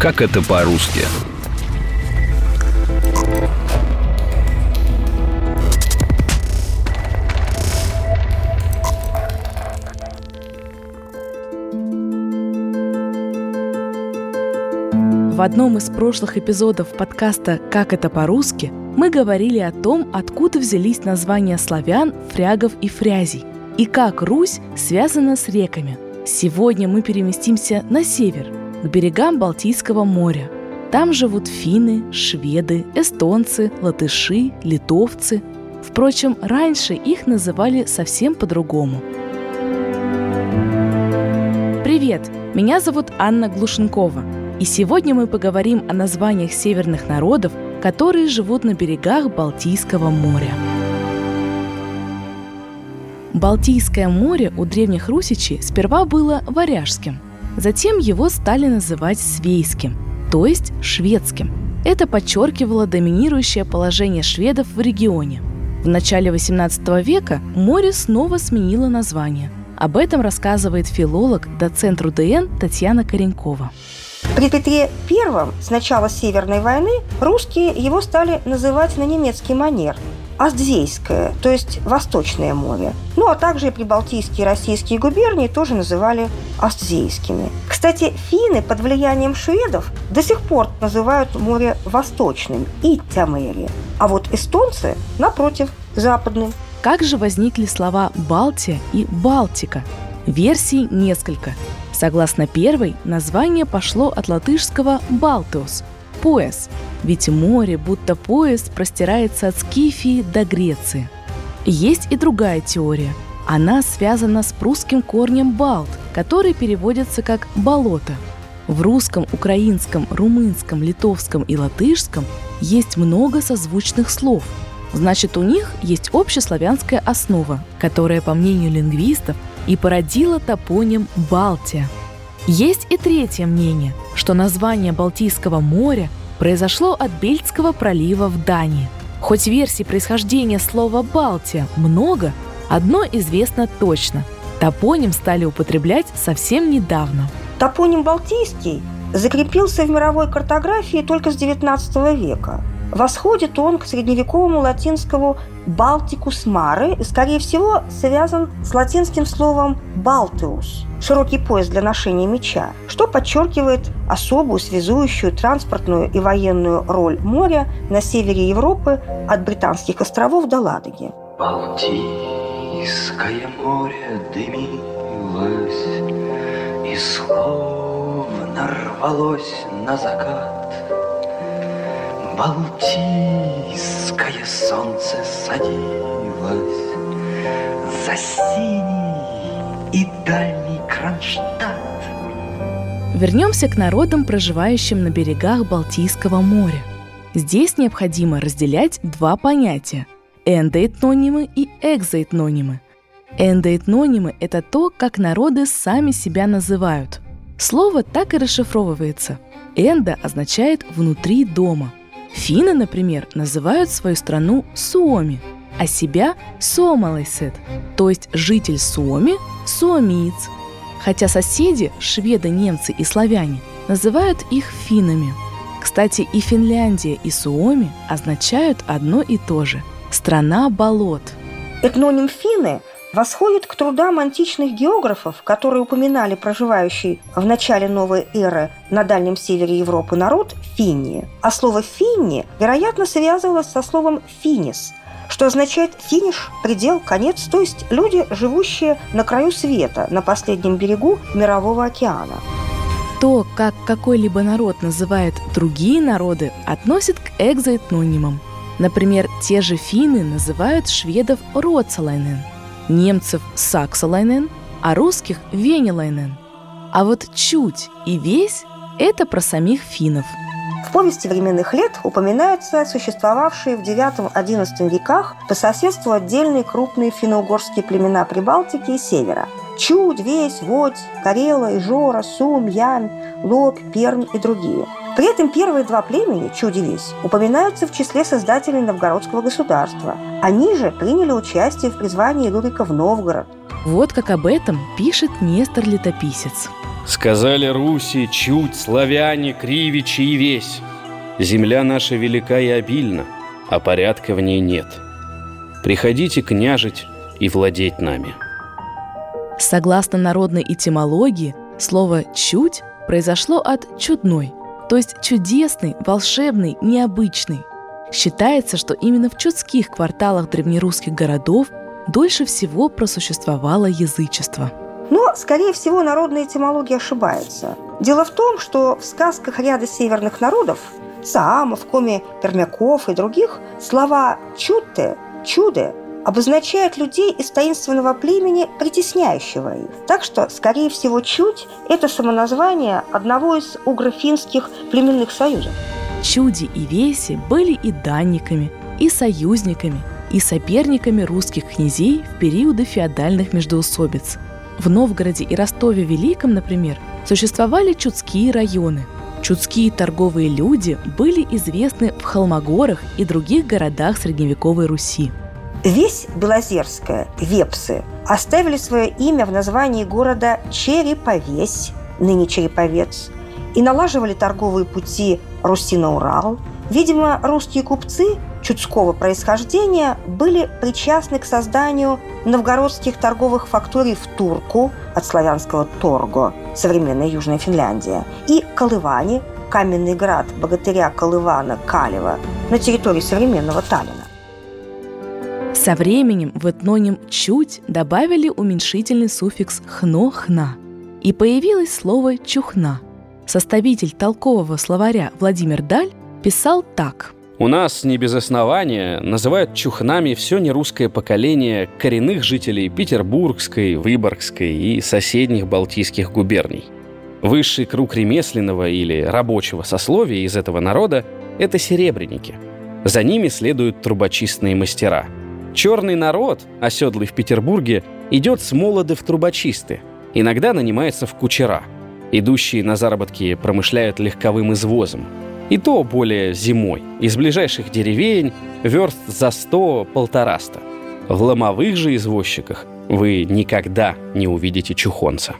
Как это по-русски? В одном из прошлых эпизодов подкаста «Как это по-русски» мы говорили о том, откуда взялись названия славян, фрягов и фрязей, и как Русь связана с реками. Сегодня мы переместимся на север, к берегам Балтийского моря. Там живут финны, шведы, эстонцы, латыши, литовцы. Впрочем, раньше их называли совсем по-другому. Привет! Меня зовут Анна Глушенкова – и сегодня мы поговорим о названиях северных народов, которые живут на берегах Балтийского моря. Балтийское море у древних русичей сперва было варяжским, затем его стали называть свейским, то есть шведским. Это подчеркивало доминирующее положение шведов в регионе. В начале XVIII века море снова сменило название. Об этом рассказывает филолог, доцент РУДН Татьяна Коренкова. При Петре I с начала Северной войны русские его стали называть на немецкий манер Остзейское, то есть Восточное море. Ну, а также и прибалтийские российские губернии тоже называли Остзейскими. Кстати, финны под влиянием шведов до сих пор называют море Восточным – Иттямери. А вот эстонцы, напротив, Западным. Как же возникли слова «Балтия» и «Балтика»? Версий несколько – Согласно первой, название пошло от латышского «балтеус» – «пояс», ведь море, будто пояс, простирается от Скифии до Греции. Есть и другая теория. Она связана с прусским корнем «балт», который переводится как «болото». В русском, украинском, румынском, литовском и латышском есть много созвучных слов. Значит, у них есть общеславянская основа, которая, по мнению лингвистов, и породила топоним Балтия. Есть и третье мнение, что название Балтийского моря произошло от Бельтского пролива в Дании. Хоть версий происхождения слова «Балтия» много, одно известно точно – топоним стали употреблять совсем недавно. Топоним «Балтийский» закрепился в мировой картографии только с XIX века. Восходит он к средневековому латинскому «балтикус маре» и, скорее всего, связан с латинским словом «балтеус» – широкий пояс для ношения меча, что подчеркивает особую связующую транспортную и военную роль моря на севере Европы от Британских островов до Ладоги. Балтийское море дымилось и словно рвалось на закат Балтийское солнце садилось За синий и дальний Кронштадт. Вернемся к народам, проживающим на берегах Балтийского моря. Здесь необходимо разделять два понятия – эндоэтнонимы и экзоэтнонимы. Эндоэтнонимы – это то, как народы сами себя называют. Слово так и расшифровывается. Эндо означает «внутри дома», Финны, например, называют свою страну Суоми, а себя Суомалайсет, то есть житель Суоми – суомиец. Хотя соседи, шведы, немцы и славяне, называют их финнами. Кстати, и Финляндия, и Суоми означают одно и то же – страна болот. Этноним финны восходит к трудам античных географов, которые упоминали проживающий в начале новой эры на Дальнем Севере Европы народ Финни. А слово «финни», вероятно, связывалось со словом «финис», что означает «финиш», «предел», «конец», то есть люди, живущие на краю света, на последнем берегу Мирового океана. То, как какой-либо народ называет другие народы, относит к экзоэтнонимам. Например, те же финны называют шведов «роцалайнен», немцев Саксалайнен, а русских Венелайнен. А вот чуть и весь – это про самих финнов. В повести временных лет упоминаются существовавшие в IX-XI веках по соседству отдельные крупные финно-угорские племена Прибалтики и Севера – Чудь, Весь, Водь, Карела, Ижора, Сум, Ям, Лоб, Перм и другие – при этом первые два племени, Чудились, упоминаются в числе создателей новгородского государства. Они же приняли участие в призвании Рюрика в Новгород. Вот как об этом пишет Нестор Летописец. Сказали Руси, чуть, славяне, кривичи и весь. Земля наша велика и обильна, а порядка в ней нет. Приходите княжить и владеть нами. Согласно народной этимологии, слово «чуть» произошло от «чудной», то есть чудесный, волшебный, необычный. Считается, что именно в чудских кварталах древнерусских городов дольше всего просуществовало язычество. Но, скорее всего, народная этимология ошибается. Дело в том, что в сказках ряда северных народов – Саамов, Коми, Пермяков и других – слова «чудте», «чуды» обозначают людей из таинственного племени, притесняющего их. Так что, скорее всего, «чудь» – это самоназвание одного из угрофинских племенных союзов. Чуди и Веси были и данниками, и союзниками, и соперниками русских князей в периоды феодальных междоусобиц. В Новгороде и Ростове Великом, например, существовали чудские районы. Чудские торговые люди были известны в Холмогорах и других городах средневековой Руси. Весь Белозерская, Вепсы, оставили свое имя в названии города Череповесь, ныне Череповец, и налаживали торговые пути Руси на Урал. Видимо, русские купцы чудского происхождения были причастны к созданию новгородских торговых факторий в Турку, от славянского Торго, современная Южная Финляндия, и Колыване, каменный град богатыря Колывана Калева на территории современного Таллина. Со временем в этноним «чуть» добавили уменьшительный суффикс «хно-хна», и появилось слово «чухна». Составитель толкового словаря Владимир Даль писал так. У нас не без основания называют чухнами все нерусское поколение коренных жителей Петербургской, Выборгской и соседних Балтийских губерний. Высший круг ремесленного или рабочего сословия из этого народа – это серебряники. За ними следуют трубочистные мастера. Черный народ, оседлый в Петербурге, идет с молоды в трубочисты, иногда нанимается в кучера. Идущие на заработки промышляют легковым извозом – и то более зимой. Из ближайших деревень верст за сто-полтораста. В ломовых же извозчиках вы никогда не увидите чухонца.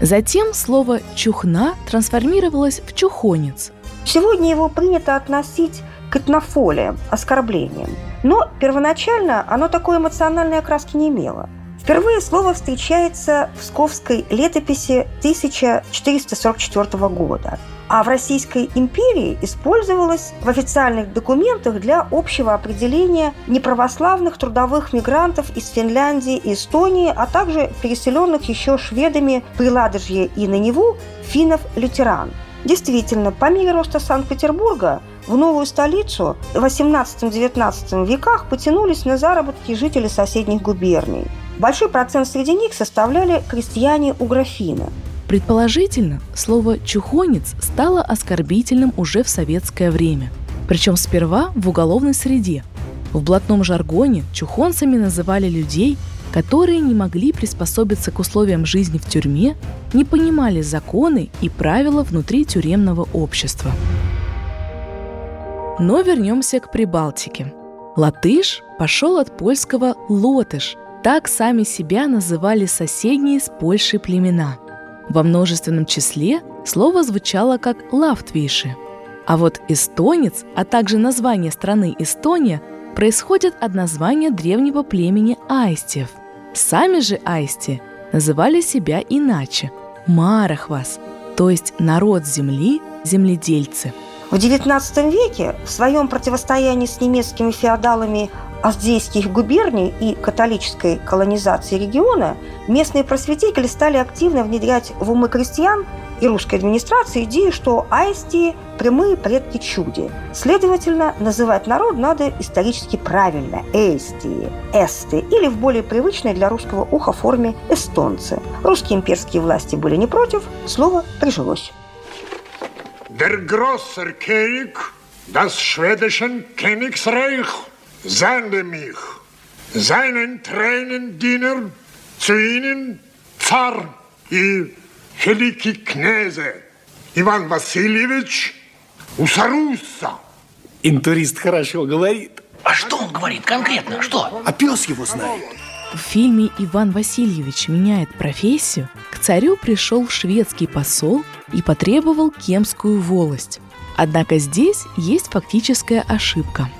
Затем слово «чухна» трансформировалось в «чухонец». Сегодня его принято относить к этнофолиям, оскорблениям. Но первоначально оно такой эмоциональной окраски не имело. Впервые слово встречается в Псковской летописи 1444 года а в Российской империи использовалась в официальных документах для общего определения неправославных трудовых мигрантов из Финляндии и Эстонии, а также переселенных еще шведами при Ладожье и на Неву финнов-лютеран. Действительно, по мере роста Санкт-Петербурга в новую столицу в 18-19 веках потянулись на заработки жители соседних губерний. Большой процент среди них составляли крестьяне у графина – Предположительно, слово «чухонец» стало оскорбительным уже в советское время. Причем сперва в уголовной среде. В блатном жаргоне чухонцами называли людей, которые не могли приспособиться к условиям жизни в тюрьме, не понимали законы и правила внутри тюремного общества. Но вернемся к Прибалтике. Латыш пошел от польского «лотыш», так сами себя называли соседние с Польшей племена – во множественном числе слово звучало как «лавтвиши». А вот эстонец, а также название страны Эстония происходят от названия древнего племени Аистев. Сами же Аисти называли себя иначе – Марахвас, то есть народ земли, земледельцы. В XIX веке в своем противостоянии с немецкими феодалами Аздейских губерний и католической колонизации региона местные просветители стали активно внедрять в умы крестьян и русской администрации идею, что аисти – прямые предки чуди. Следовательно, называть народ надо исторически правильно – эстии, эсты или в более привычной для русского уха форме – эстонцы. Русские имперские власти были не против, слово прижилось. Der grosser König, das schwedischen Königsreich – sende mich, seinen Tränen Diener, zu ihnen Zar и великий князе Иван Васильевич Усарусса. Интурист хорошо говорит. А что он говорит конкретно? Что? А пес его знает. В фильме «Иван Васильевич меняет профессию» к к царю пришел шведский посол и потребовал кемскую волость. Однако здесь есть фактическая ошибка.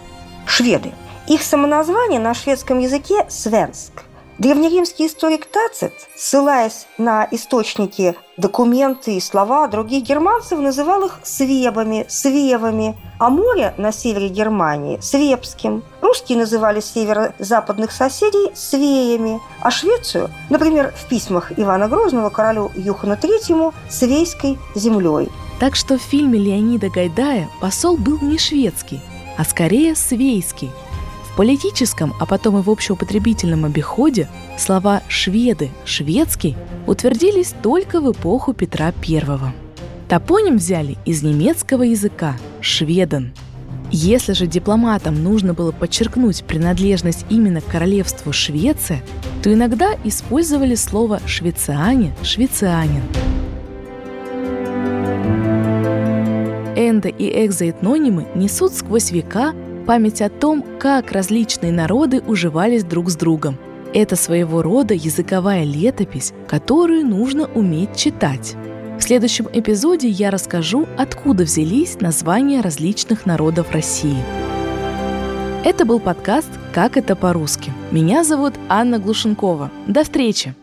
Шведы. Их самоназвание на шведском языке – «свенск». Древнеримский историк Тацит, ссылаясь на источники, документы и слова других германцев, называл их свебами, свевами, а море на севере Германии – свебским. Русские называли северо-западных соседей свеями, а Швецию, например, в письмах Ивана Грозного королю Юхану III – свейской землей. Так что в фильме Леонида Гайдая посол был не шведский, а скорее свейский – политическом, а потом и в общеупотребительном обиходе слова «шведы», «шведский» утвердились только в эпоху Петра I. Топоним взяли из немецкого языка «шведен». Если же дипломатам нужно было подчеркнуть принадлежность именно к королевству Швеция, то иногда использовали слово «швециане», «швецианин». Эндо- и экзоэтнонимы несут сквозь века память о том, как различные народы уживались друг с другом. Это своего рода языковая летопись, которую нужно уметь читать. В следующем эпизоде я расскажу, откуда взялись названия различных народов России. Это был подкаст «Как это по-русски». Меня зовут Анна Глушенкова. До встречи!